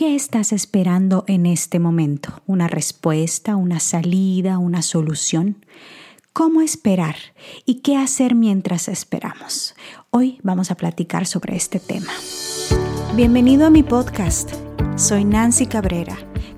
¿Qué estás esperando en este momento? ¿Una respuesta, una salida, una solución? ¿Cómo esperar y qué hacer mientras esperamos? Hoy vamos a platicar sobre este tema. Bienvenido a mi podcast. Soy Nancy Cabrera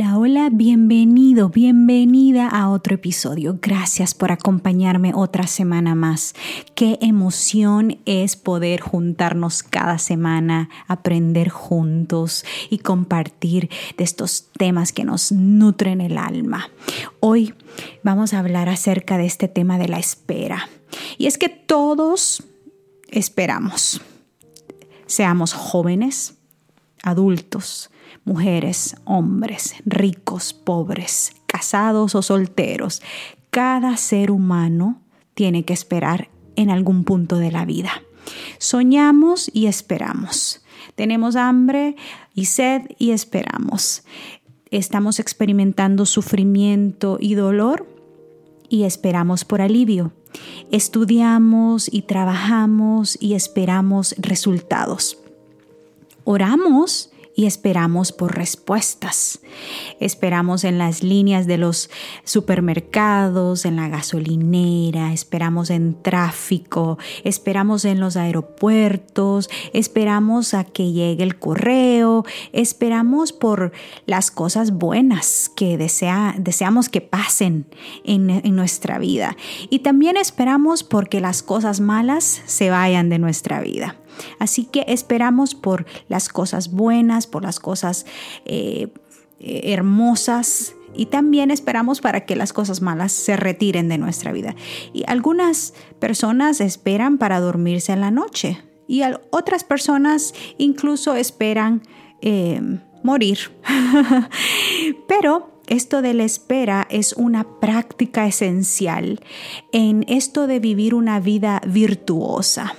Hola, hola, bienvenido, bienvenida a otro episodio. Gracias por acompañarme otra semana más. Qué emoción es poder juntarnos cada semana, aprender juntos y compartir de estos temas que nos nutren el alma. Hoy vamos a hablar acerca de este tema de la espera. Y es que todos esperamos, seamos jóvenes, adultos, mujeres, hombres, ricos, pobres, casados o solteros. Cada ser humano tiene que esperar en algún punto de la vida. Soñamos y esperamos. Tenemos hambre y sed y esperamos. Estamos experimentando sufrimiento y dolor y esperamos por alivio. Estudiamos y trabajamos y esperamos resultados. Oramos y esperamos por respuestas. Esperamos en las líneas de los supermercados, en la gasolinera, esperamos en tráfico, esperamos en los aeropuertos, esperamos a que llegue el correo, esperamos por las cosas buenas que desea, deseamos que pasen en, en nuestra vida. Y también esperamos porque las cosas malas se vayan de nuestra vida. Así que esperamos por las cosas buenas, por las cosas eh, hermosas y también esperamos para que las cosas malas se retiren de nuestra vida. Y algunas personas esperan para dormirse en la noche y otras personas incluso esperan eh, morir. Pero esto de la espera es una práctica esencial en esto de vivir una vida virtuosa.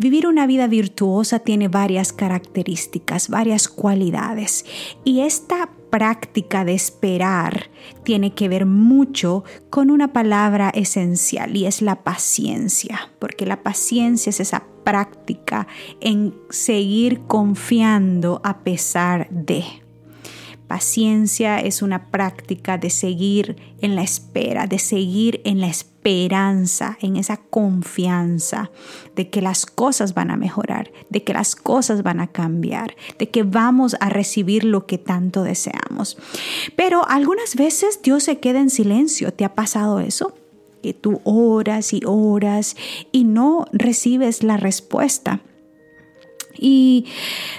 Vivir una vida virtuosa tiene varias características, varias cualidades y esta práctica de esperar tiene que ver mucho con una palabra esencial y es la paciencia, porque la paciencia es esa práctica en seguir confiando a pesar de. Paciencia es una práctica de seguir en la espera, de seguir en la esperanza, en esa confianza de que las cosas van a mejorar, de que las cosas van a cambiar, de que vamos a recibir lo que tanto deseamos. Pero algunas veces Dios se queda en silencio. ¿Te ha pasado eso? Que tú oras y oras y no recibes la respuesta. Y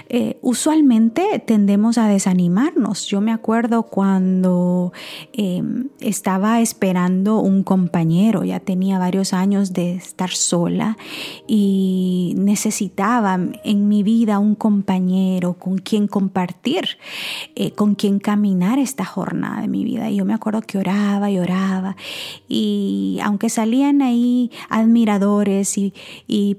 eh, usualmente tendemos a desanimarnos. Yo me acuerdo cuando em, estaba esperando un compañero, ya tenía varios años de estar sola y necesitaba en mi vida un compañero con quien compartir, eh, con quien caminar esta jornada de mi vida. Y yo me acuerdo que oraba y oraba y aunque salían ahí admiradores y, y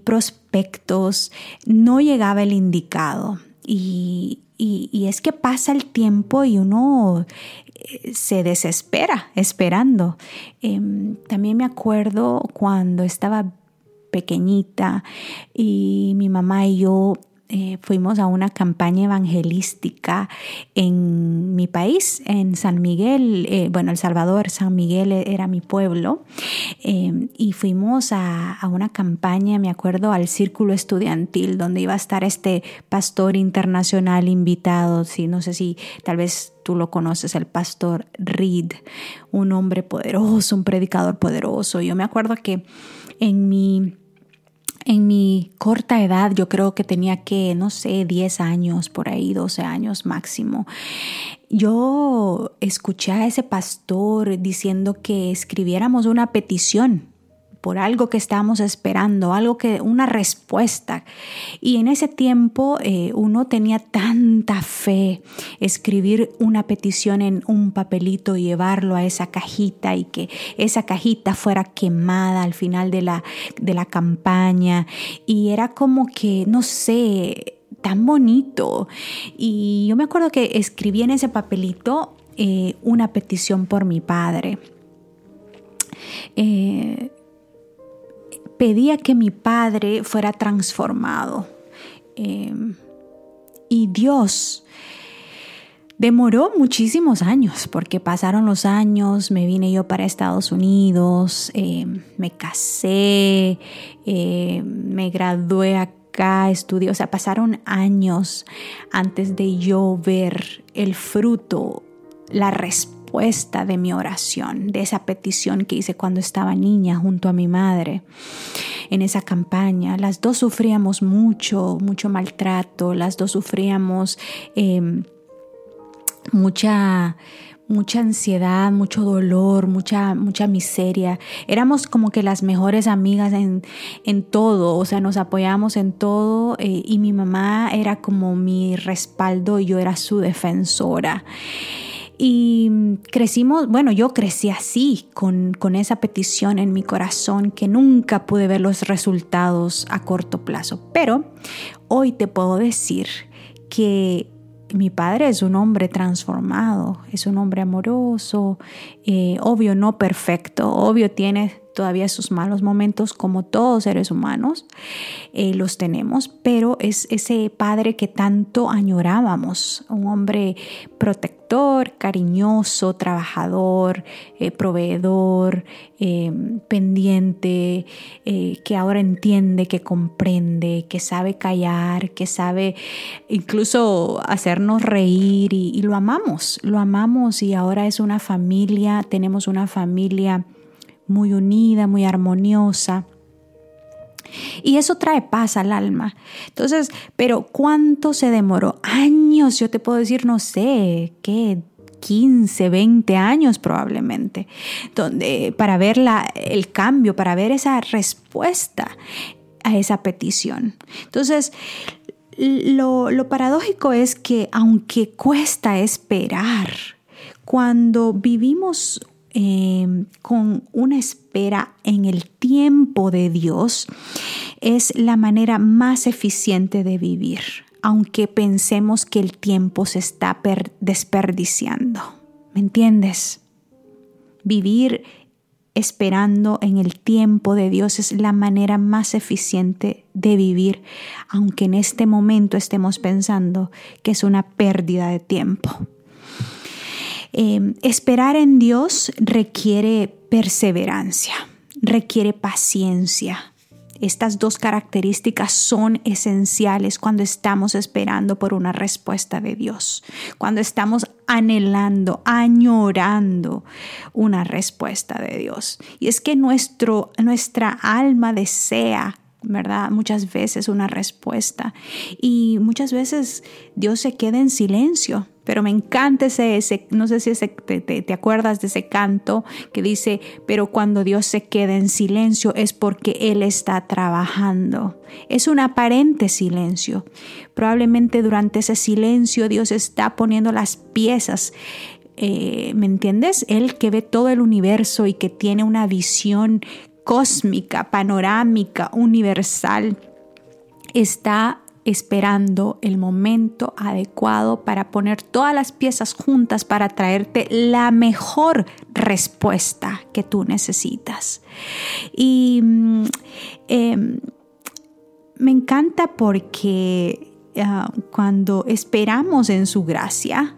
no llegaba el indicado. Y, es que pasa el tiempo y uno eh, se desespera esperando. Em, también me acuerdo cuando estaba pequeñita y mi mamá y yo eh, fuimos a una campaña evangelística en mi país, en San Miguel, eh, bueno, El Salvador, San Miguel era mi pueblo, eh, y fuimos a, a, una campaña, me acuerdo, al círculo estudiantil, donde iba a estar este pastor internacional invitado, sí, no sé si tal vez tú lo conoces, el pastor Reed, un hombre poderoso, un predicador poderoso. Yo me acuerdo que en mi en mi corta edad, yo creo que tenía que, no sé, 10 años, por ahí 12 años máximo, yo escuché a ese pastor diciendo que escribiéramos una petición por algo que estábamos esperando, algo que, una respuesta. Y en ese tiempo eh, uno tenía tanta fe, escribir una petición en un papelito y llevarlo a esa cajita y que esa cajita fuera quemada al final de la, de la campaña. Y era como que, no sé, tan bonito. Y yo me acuerdo que escribí en ese papelito eh, una petición por mi padre. Eh, pedía que mi padre fuera transformado. Em, y Dios demoró muchísimos años, porque pasaron los años, me vine yo para Estados Unidos, em, me casé, em, me gradué acá, estudié, o sea, pasaron años antes de yo ver el fruto, la respuesta de mi oración, de esa petición que hice cuando estaba niña junto a mi madre en esa campaña. Las dos sufríamos mucho, mucho maltrato, las dos sufríamos em, mucha mucha ansiedad, mucho dolor, mucha, mucha miseria. Éramos como que las mejores amigas en, en todo, o sea, nos apoyamos en todo eh, y mi mamá era como mi respaldo y yo era su defensora. Y crecimos, bueno, yo crecí así, con, con esa petición en mi corazón, que nunca pude ver los resultados a corto plazo. Pero hoy te puedo decir que mi padre es un hombre transformado, es un hombre amoroso, eh, obvio no perfecto, obvio tiene todavía sus malos momentos como todos seres humanos eh, los tenemos, pero es ese padre que tanto añorábamos, un hombre protector, cariñoso, trabajador, eh, proveedor, eh, pendiente, que ahora entiende, que comprende, que sabe callar, que sabe incluso hacernos reír y lo amamos, lo amamos y ahora es una familia, tenemos una familia muy unida, muy armoniosa. Y eso trae paz al alma. Entonces, pero ¿cuánto se demoró? Años, yo te puedo decir, no sé, ¿qué? 15, 20 años probablemente, donde, para ver la, el cambio, para ver esa respuesta a esa petición. Entonces, lo, lo paradójico es que aunque cuesta esperar, cuando vivimos Em, con una espera en el tiempo de Dios es la manera más eficiente de vivir, aunque pensemos que el tiempo se está desperdiciando. ¿Me entiendes? Vivir esperando en el tiempo de Dios es la manera más eficiente de vivir, aunque en este momento estemos pensando que es una pérdida de tiempo. Em, esperar en Dios requiere perseverancia, requiere paciencia. Estas dos características son esenciales cuando estamos esperando por una respuesta de Dios, cuando estamos anhelando, añorando una respuesta de Dios. Y es que nuestro, nuestra alma desea ¿verdad? Muchas veces una respuesta. Y muchas veces Dios se queda en silencio. Pero me encanta ese, no sé si te, acuerdas de ese canto que dice, pero cuando Dios se queda en silencio es porque Él está trabajando. Es un aparente silencio. Probablemente durante ese silencio Dios está poniendo las piezas eh, ¿me entiendes? Él que ve todo el universo y que tiene una visión cósmica, panorámica, universal, está esperando el momento adecuado para poner todas las piezas juntas para traerte la mejor respuesta que tú necesitas. Y mm, em, me encanta porque ah, cuando esperamos en su gracia,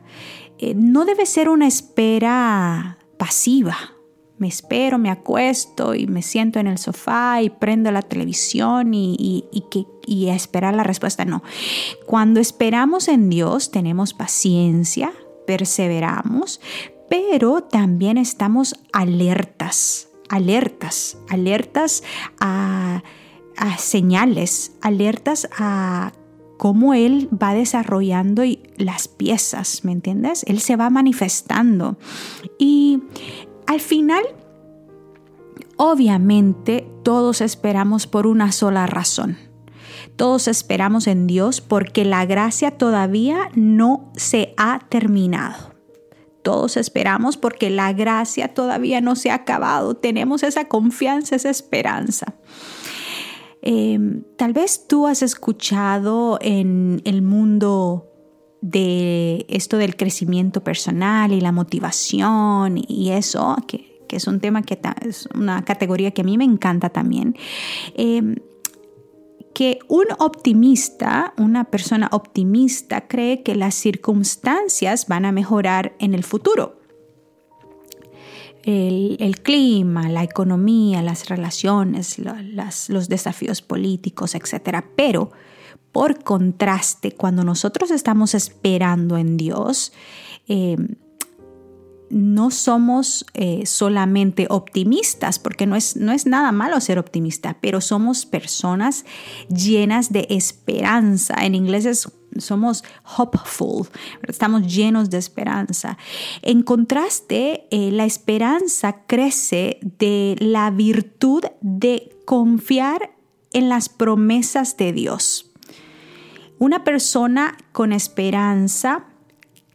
eh, no debe ser una espera pasiva me espero, me acuesto y me siento en el sofá y prendo la televisión y, que, y a esperar la respuesta. No, cuando esperamos en Dios tenemos paciencia, perseveramos, pero también estamos alertas, alertas, alertas a señales, alertas a cómo Él va desarrollando las piezas, ¿me entiendes? Él se va manifestando. Y al final, obviamente, todos esperamos por una sola razón. Todos esperamos en Dios porque la gracia todavía no se ha terminado. Todos esperamos porque la gracia todavía no se ha acabado. Tenemos esa confianza, esa esperanza. Em, tal vez tú has escuchado en el mundo de esto del crecimiento personal y la motivación y eso, que, es un tema que es una categoría que a mí me encanta también. Em, que un optimista, una persona optimista, cree que las circunstancias van a mejorar en el futuro el, clima, la economía, las relaciones, los desafíos políticos, etc. Pero, por contraste, cuando nosotros estamos esperando en Dios, eh, no somos eh, solamente optimistas, porque no es, no es nada malo ser optimista, pero somos personas llenas de esperanza. En inglés es somos hopeful, estamos llenos de esperanza. En contraste, eh, la esperanza crece de la virtud de confiar en las promesas de Dios. Una persona con esperanza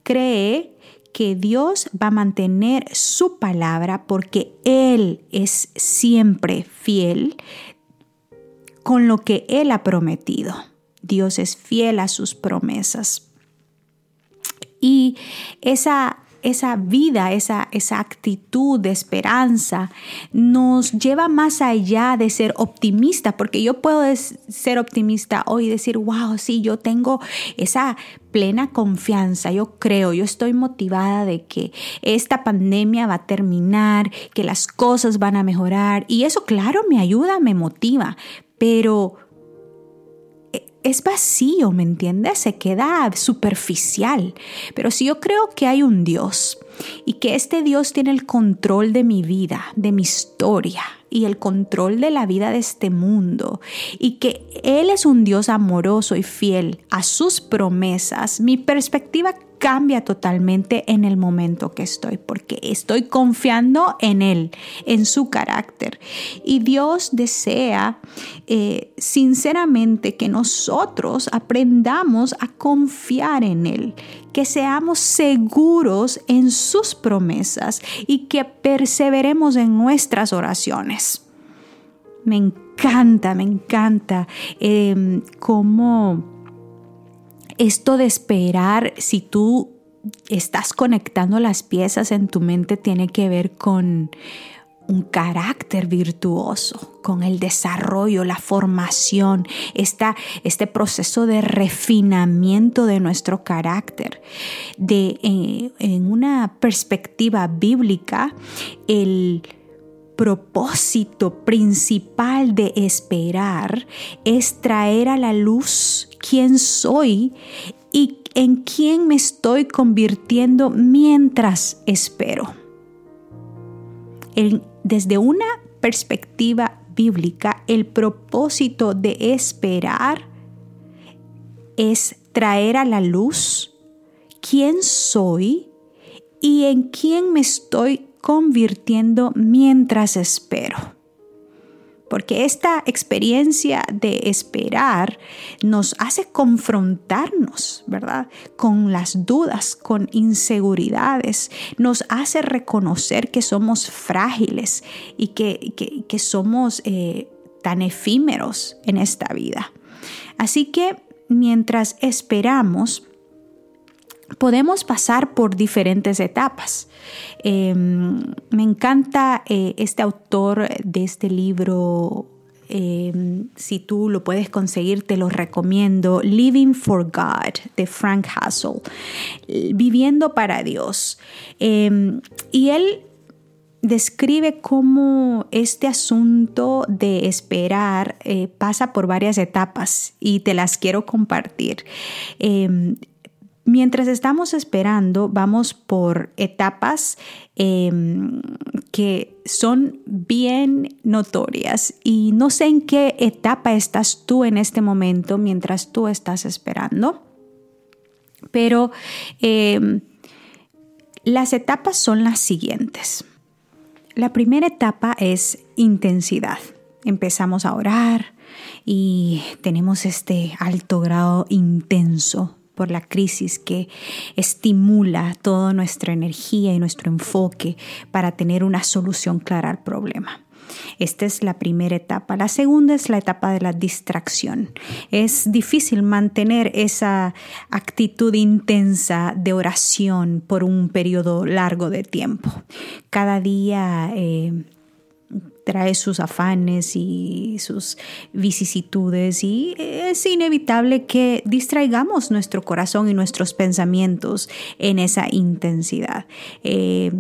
cree que Dios va a mantener su palabra porque Él es siempre fiel con lo que Él ha prometido. Dios es fiel a sus promesas. Y esa, esa vida, esa, esa actitud de esperanza nos lleva más allá de ser optimista, porque yo puedo ser optimista hoy y decir, wow, sí, yo tengo esa plena confianza, yo creo, yo estoy motivada de que esta pandemia va a terminar, que las cosas van a mejorar y eso claro me ayuda, me motiva, pero es vacío, ¿me entiendes? Se queda superficial. Pero si yo creo que hay un Dios y que este Dios tiene el control de mi vida, de mi historia y el control de la vida de este mundo y que Él es un Dios amoroso y fiel a sus promesas, mi perspectiva cambia totalmente en el momento que estoy, porque estoy confiando en Él, en su carácter. Y Dios desea eh, sinceramente que nosotros aprendamos a confiar en Él, que seamos seguros en sus promesas y que perseveremos en nuestras oraciones. Me encanta, me encanta eh, cómo esto de esperar, si tú estás conectando las piezas en tu mente, tiene que ver con un carácter virtuoso, con el desarrollo, la formación, este proceso de refinamiento de nuestro carácter. De, eh, en una perspectiva bíblica, el propósito principal de esperar es traer a la luz quién soy y en quién me estoy convirtiendo mientras espero. desde una perspectiva bíblica, el propósito de esperar es traer a la luz quién soy y en quién me estoy convirtiendo mientras espero. Porque esta experiencia de esperar nos hace confrontarnos, ¿verdad? Con las dudas, con inseguridades, nos hace reconocer que somos frágiles y que, que, somos eh, tan efímeros en esta vida. Así que mientras esperamos, podemos pasar por diferentes etapas. Em, me encanta eh, este autor de este libro. Em, si tú lo puedes conseguir, te lo recomiendo. Living for God de Frank Hassel. Viviendo para Dios. Em, y él describe cómo este asunto de esperar eh, pasa por varias etapas y te las quiero compartir. Mientras estamos esperando, vamos por etapas em, que son bien notorias y no sé en qué etapa estás tú en este momento mientras tú estás esperando, pero em, las etapas son las siguientes. La primera etapa es intensidad. Empezamos a orar y tenemos este alto grado intenso por la crisis que estimula toda nuestra energía y nuestro enfoque para tener una solución clara al problema. Esta es la primera etapa. La segunda es la etapa de la distracción. Es difícil mantener esa actitud intensa de oración por un periodo largo de tiempo. Cada día... Eh, trae sus afanes y sus vicisitudes y es inevitable que distraigamos nuestro corazón y nuestros pensamientos en esa intensidad. Eh,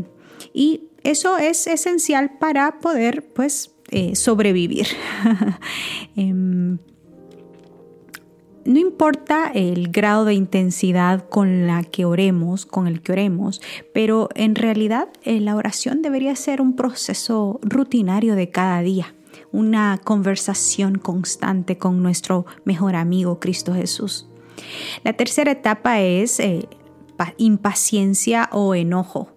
y eso es esencial para poder pues eh, sobrevivir. Em, no importa el grado de intensidad con la que oremos, con el que oremos, pero en realidad eh, la oración debería ser un proceso rutinario de cada día, una conversación constante con nuestro mejor amigo Cristo Jesús. La tercera etapa es eh, impaciencia o enojo.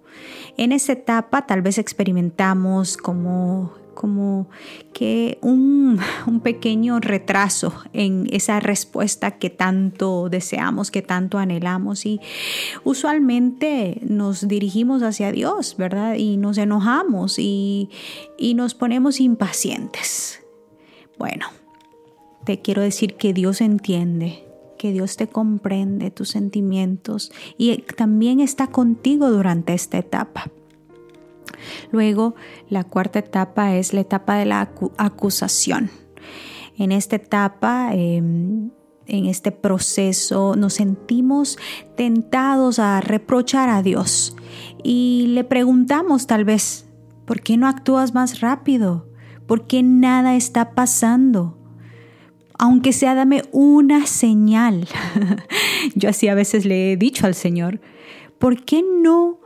En esa etapa tal vez experimentamos como como que un, pequeño retraso en esa respuesta que tanto deseamos, que tanto anhelamos y usualmente nos dirigimos hacia Dios, ¿verdad? Y nos enojamos y, y nos ponemos impacientes. Bueno, te quiero decir que Dios entiende, que Dios te comprende tus sentimientos y también está contigo durante esta etapa. Luego, la cuarta etapa es la etapa de la acusación. En esta etapa, em, en este proceso, nos sentimos tentados a reprochar a Dios y le preguntamos tal vez, ¿por qué no actúas más rápido? ¿Por qué nada está pasando? Aunque sea, dame una señal. Yo así a veces le he dicho al Señor, ¿por qué no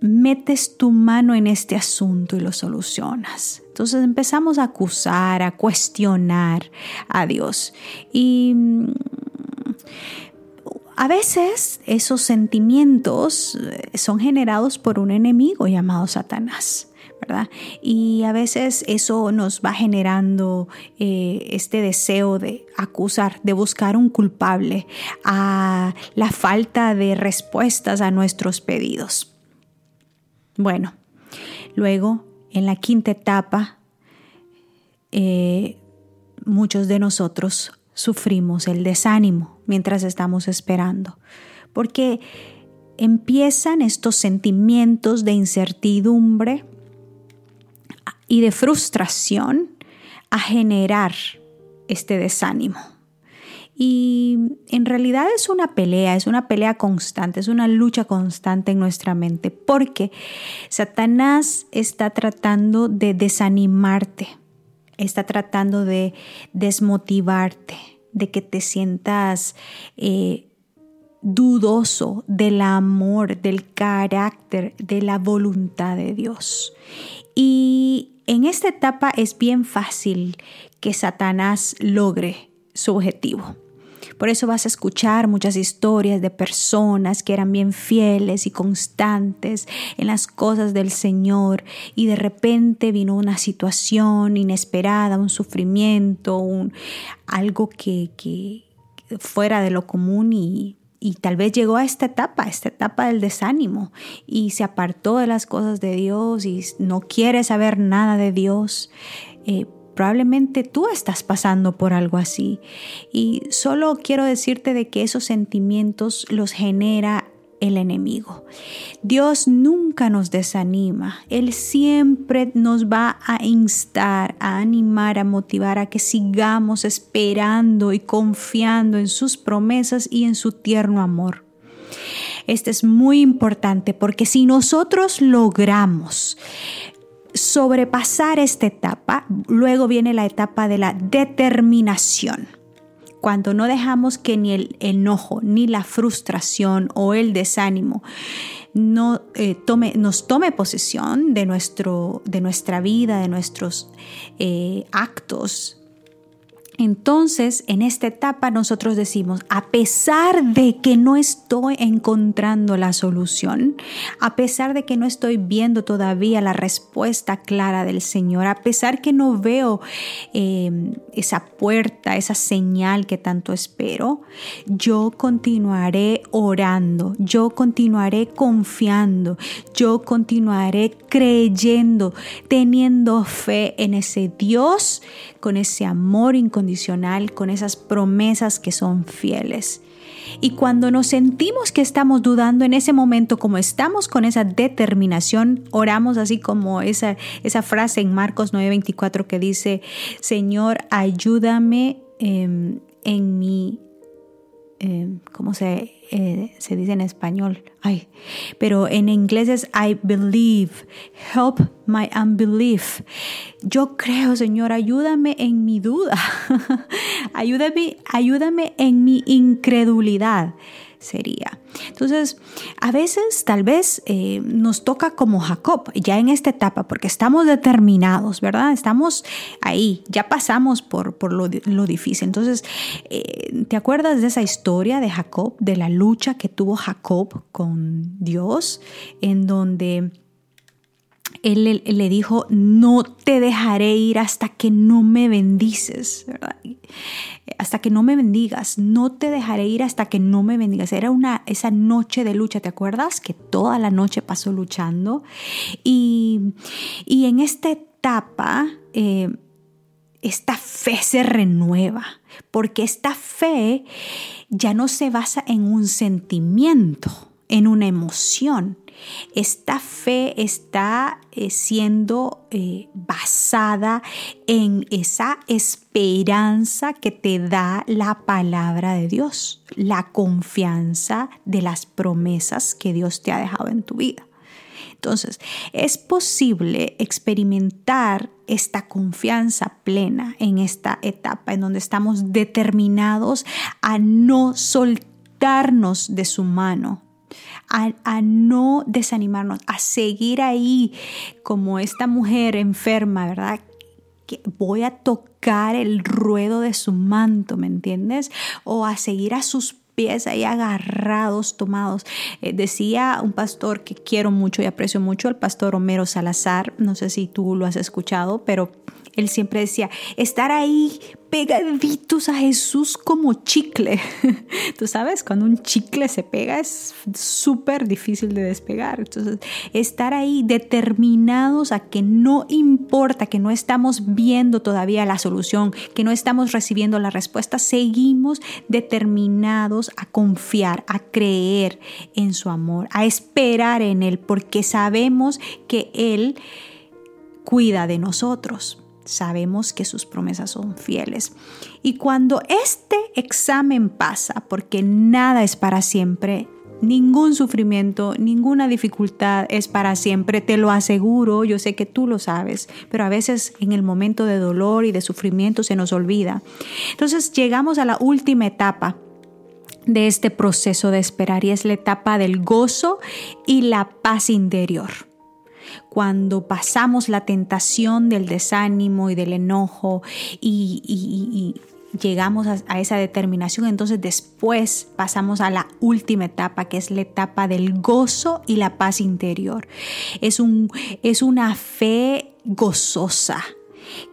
metes tu mano en este asunto y lo solucionas. Entonces empezamos a acusar, a cuestionar a Dios. Y mm, a veces esos sentimientos eh, son generados por un enemigo llamado Satanás. ¿verdad? Y a veces eso nos va generando eh, este deseo de acusar, de buscar un culpable, a la falta de respuestas a nuestros pedidos. Bueno, luego en la quinta etapa, eh, muchos de nosotros sufrimos el desánimo mientras estamos esperando, porque empiezan estos sentimientos de incertidumbre y de frustración a generar este desánimo. Y en realidad es una pelea, es una pelea constante, es una lucha constante en nuestra mente, porque Satanás está tratando de desanimarte, está tratando de desmotivarte, de que te sientas eh, dudoso del amor, del carácter, de la voluntad de Dios. Y en esta etapa es bien fácil que Satanás logre su objetivo. Por eso vas a escuchar muchas historias de personas que eran bien fieles y constantes en las cosas del Señor y de repente vino una situación inesperada, un sufrimiento, un, algo que, fuera de lo común y, y tal vez llegó a esta etapa, esta etapa del desánimo y se apartó de las cosas de Dios y no quiere saber nada de Dios. Eh, Probablemente tú estás pasando por algo así y solo quiero decirte de que esos sentimientos los genera el enemigo. Dios nunca nos desanima. Él siempre nos va a instar, a animar, a motivar a que sigamos esperando y confiando en sus promesas y en su tierno amor. Este es muy importante porque si nosotros logramos sobrepasar esta etapa, luego viene la etapa de la determinación. cuando no dejamos que ni el enojo, ni la frustración o el desánimo no, eh, tome, nos tome posesión de, nuestro, de nuestra vida, de nuestros eh, actos, entonces, en esta etapa nosotros decimos, a pesar de que no estoy encontrando la solución, a pesar de que no estoy viendo todavía la respuesta clara del Señor, a pesar que no veo em, esa puerta, esa señal que tanto espero, yo continuaré orando, yo continuaré confiando, yo continuaré creyendo, teniendo fe en ese Dios, con ese amor incondicional con esas promesas que son fieles. Y cuando nos sentimos que estamos dudando en ese momento, como estamos con esa determinación, oramos así como esa, esa frase en Marcos 9:24 que dice, Señor, ayúdame em, en mi eh, ¿cómo se, eh, se dice en español? Ay, pero en inglés es I believe, help my unbelief. Yo creo, Señor, ayúdame en mi duda, ayúdame, ayúdame en mi incredulidad sería. Entonces, a veces tal vez eh, nos toca como Jacob, ya en esta etapa, porque estamos determinados, ¿verdad? Estamos ahí, ya pasamos por, por lo, difícil. Entonces, eh, ¿te acuerdas de esa historia de Jacob, de la lucha que tuvo Jacob con Dios, en donde él le, dijo, no te dejaré ir hasta que no me bendices, hasta que no me bendigas, no te dejaré ir hasta que no me bendigas. Era una, esa noche de lucha, ¿te acuerdas? Que toda la noche pasó luchando. Y, en esta etapa, eh, esta fe se renueva, porque esta fe ya no se basa en un sentimiento, en una emoción, esta fe está eh, siendo eh, basada en esa esperanza que te da la palabra de Dios, la confianza de las promesas que Dios te ha dejado en tu vida. Entonces, es posible experimentar esta confianza plena en esta etapa en donde estamos determinados a no soltarnos de su mano, a, no desanimarnos, a seguir ahí como esta mujer enferma, ¿verdad? Que voy a tocar el ruedo de su manto, ¿me entiendes? O a seguir a sus pies ahí agarrados, tomados. Eh, decía un pastor que quiero mucho y aprecio mucho, el pastor Homero Salazar, no sé si tú lo has escuchado, pero él siempre decía, estar ahí pegaditos a Jesús como chicle. Tú sabes, cuando un chicle se pega es súper difícil de despegar. Entonces, estar ahí determinados a que no importa, que no estamos viendo todavía la solución, que no estamos recibiendo la respuesta, seguimos determinados a confiar, a creer en su amor, a esperar en Él, porque sabemos que Él cuida de nosotros sabemos que sus promesas son fieles. Y cuando este examen pasa, porque nada es para siempre, ningún sufrimiento, ninguna dificultad es para siempre, te lo aseguro, yo sé que tú lo sabes, pero a veces en el momento de dolor y de sufrimiento se nos olvida. Entonces llegamos a la última etapa de este proceso de esperar y es la etapa del gozo y la paz interior cuando pasamos la tentación del desánimo y del enojo y, llegamos a, esa determinación, entonces después pasamos a la última etapa, que es la etapa del gozo y la paz interior. Es, un, es una fe gozosa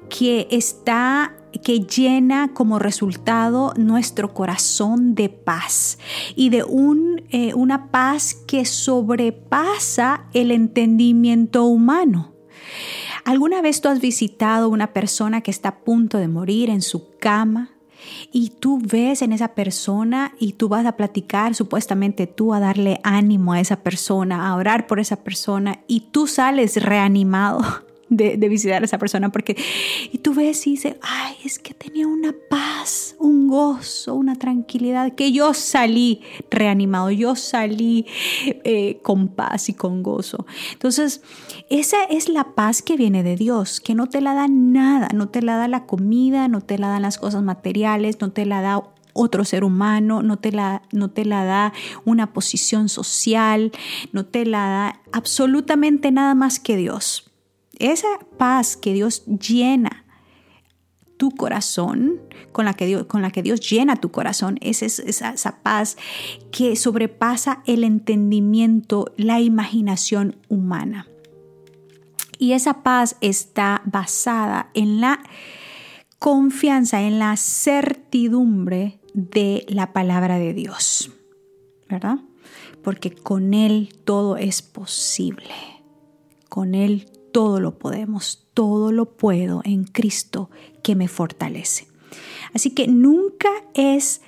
que está que llena como resultado nuestro corazón de paz y de un, eh, una paz que sobrepasa el entendimiento humano. ¿Alguna vez tú has visitado una persona que está a punto de morir en su cama? Y tú ves en esa persona y tú vas a platicar, supuestamente tú a darle ánimo a esa persona, a orar por esa persona y tú sales reanimado de, visitar a esa persona porque y tú ves y dices, ay, es que tenía una paz, un gozo, una tranquilidad, que yo salí reanimado, yo salí eh, con paz y con gozo. Entonces, esa es la paz que viene de Dios, que no te la da nada, no te la da la comida, no te la dan las cosas materiales, no te la da otro ser humano, no te la, no te la da una posición social, no te la da absolutamente nada más que Dios. Esa paz que Dios llena tu corazón, con la que Dios, con la que Dios llena tu corazón, es esa, esa paz que sobrepasa el entendimiento, la imaginación humana. Y esa paz está basada en la confianza, en la certidumbre de la palabra de Dios, ¿verdad? Porque con Él todo es posible. Con Él todo lo podemos, todo lo puedo en Cristo que me fortalece. Así que nunca es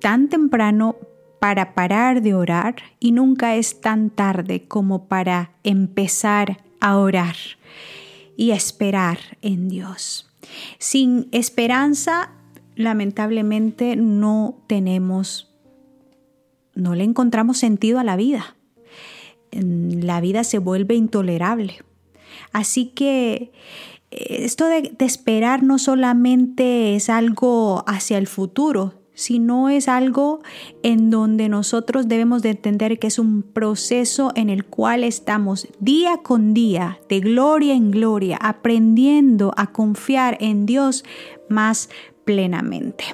tan temprano para parar de orar y nunca es tan tarde como para empezar a orar y esperar en Dios. Sin esperanza, lamentablemente no tenemos, no le encontramos sentido a la vida. La vida se vuelve intolerable. Así que eh, esto de, esperar no solamente es algo hacia el futuro, sino es algo en donde nosotros debemos de entender que es un proceso en el cual estamos día con día, de gloria en gloria, aprendiendo a confiar en Dios más plenamente.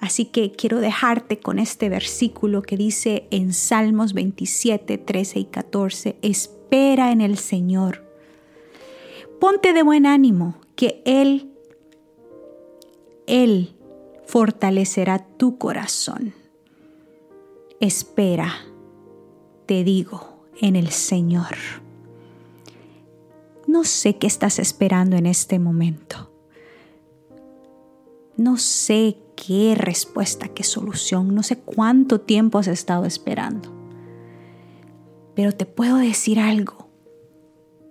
Así que quiero dejarte con este versículo que dice en Salmos 27, 13 y 14, espera en el Señor. Ponte de buen ánimo, que Él, Él fortalecerá tu corazón. Espera, te digo, en el Señor. No sé qué estás esperando en este momento. No sé qué respuesta, qué solución, no sé cuánto tiempo has estado esperando. Pero te puedo decir algo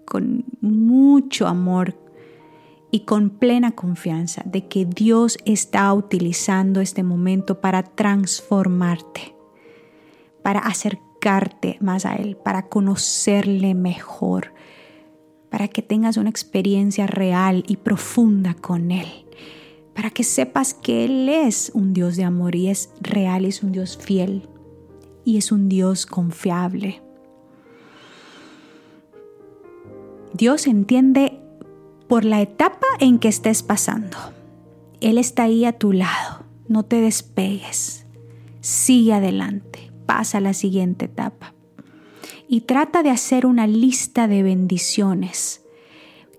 con mucho amor y con plena confianza de que Dios está utilizando este momento para transformarte, para acercarte más a Él, para conocerle mejor, para que tengas una experiencia real y profunda con Él, para que sepas que Él es un Dios de amor y es real, es un Dios fiel y es un Dios confiable. Dios entiende por la etapa en que estés pasando. Él está ahí a tu lado. No te despegues. Sigue adelante. Pasa a la siguiente etapa. Y trata de hacer una lista de bendiciones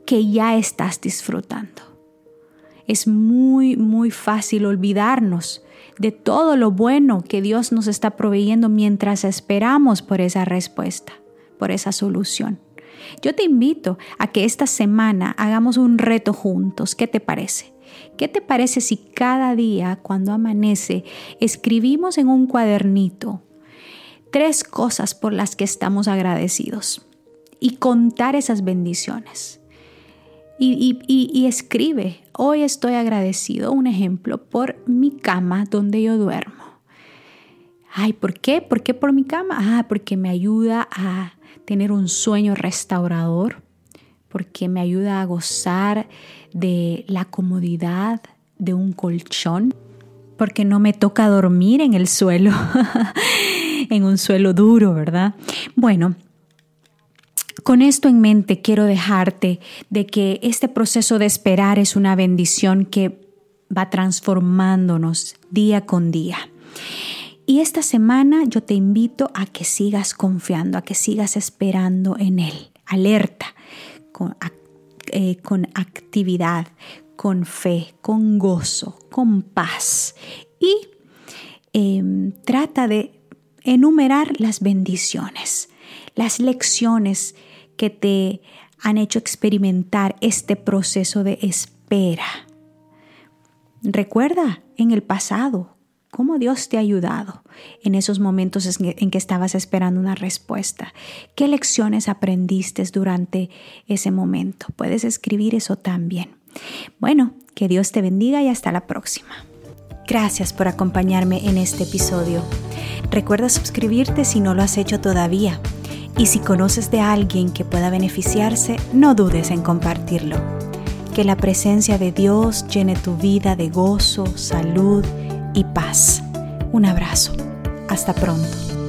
que ya estás disfrutando. Es muy, muy fácil olvidarnos de todo lo bueno que Dios nos está proveyendo mientras esperamos por esa respuesta, por esa solución. Yo te invito a que esta semana hagamos un reto juntos. ¿Qué te parece? ¿Qué te parece si cada día, cuando amanece, escribimos en un cuadernito tres cosas por las que estamos agradecidos y contar esas bendiciones? Y, escribe, hoy estoy agradecido, un ejemplo, por mi cama donde yo duermo. Ay, ¿por qué? ¿Por qué por mi cama? Ah, porque me ayuda a tener un sueño restaurador, porque me ayuda a gozar de la comodidad de un colchón, porque no me toca dormir en el suelo, en un suelo duro, ¿verdad? Bueno, con esto en mente quiero dejarte de que este proceso de esperar es una bendición que va transformándonos día con día. Y esta semana yo te invito a que sigas confiando, a que sigas esperando en Él, alerta, con, eh, actividad, con fe, con gozo, con paz. Y em, trata de enumerar las bendiciones, las lecciones que te han hecho experimentar este proceso de espera. Recuerda en el pasado cómo Dios te ha ayudado en esos momentos en que estabas esperando una respuesta. ¿Qué lecciones aprendiste durante ese momento? Puedes escribir eso también. Bueno, que Dios te bendiga y hasta la próxima. Gracias por acompañarme en este episodio. Recuerda suscribirte si no lo has hecho todavía. Y si conoces de alguien que pueda beneficiarse, no dudes en compartirlo. Que la presencia de Dios llene tu vida de gozo, salud, y paz. Un abrazo. Hasta pronto.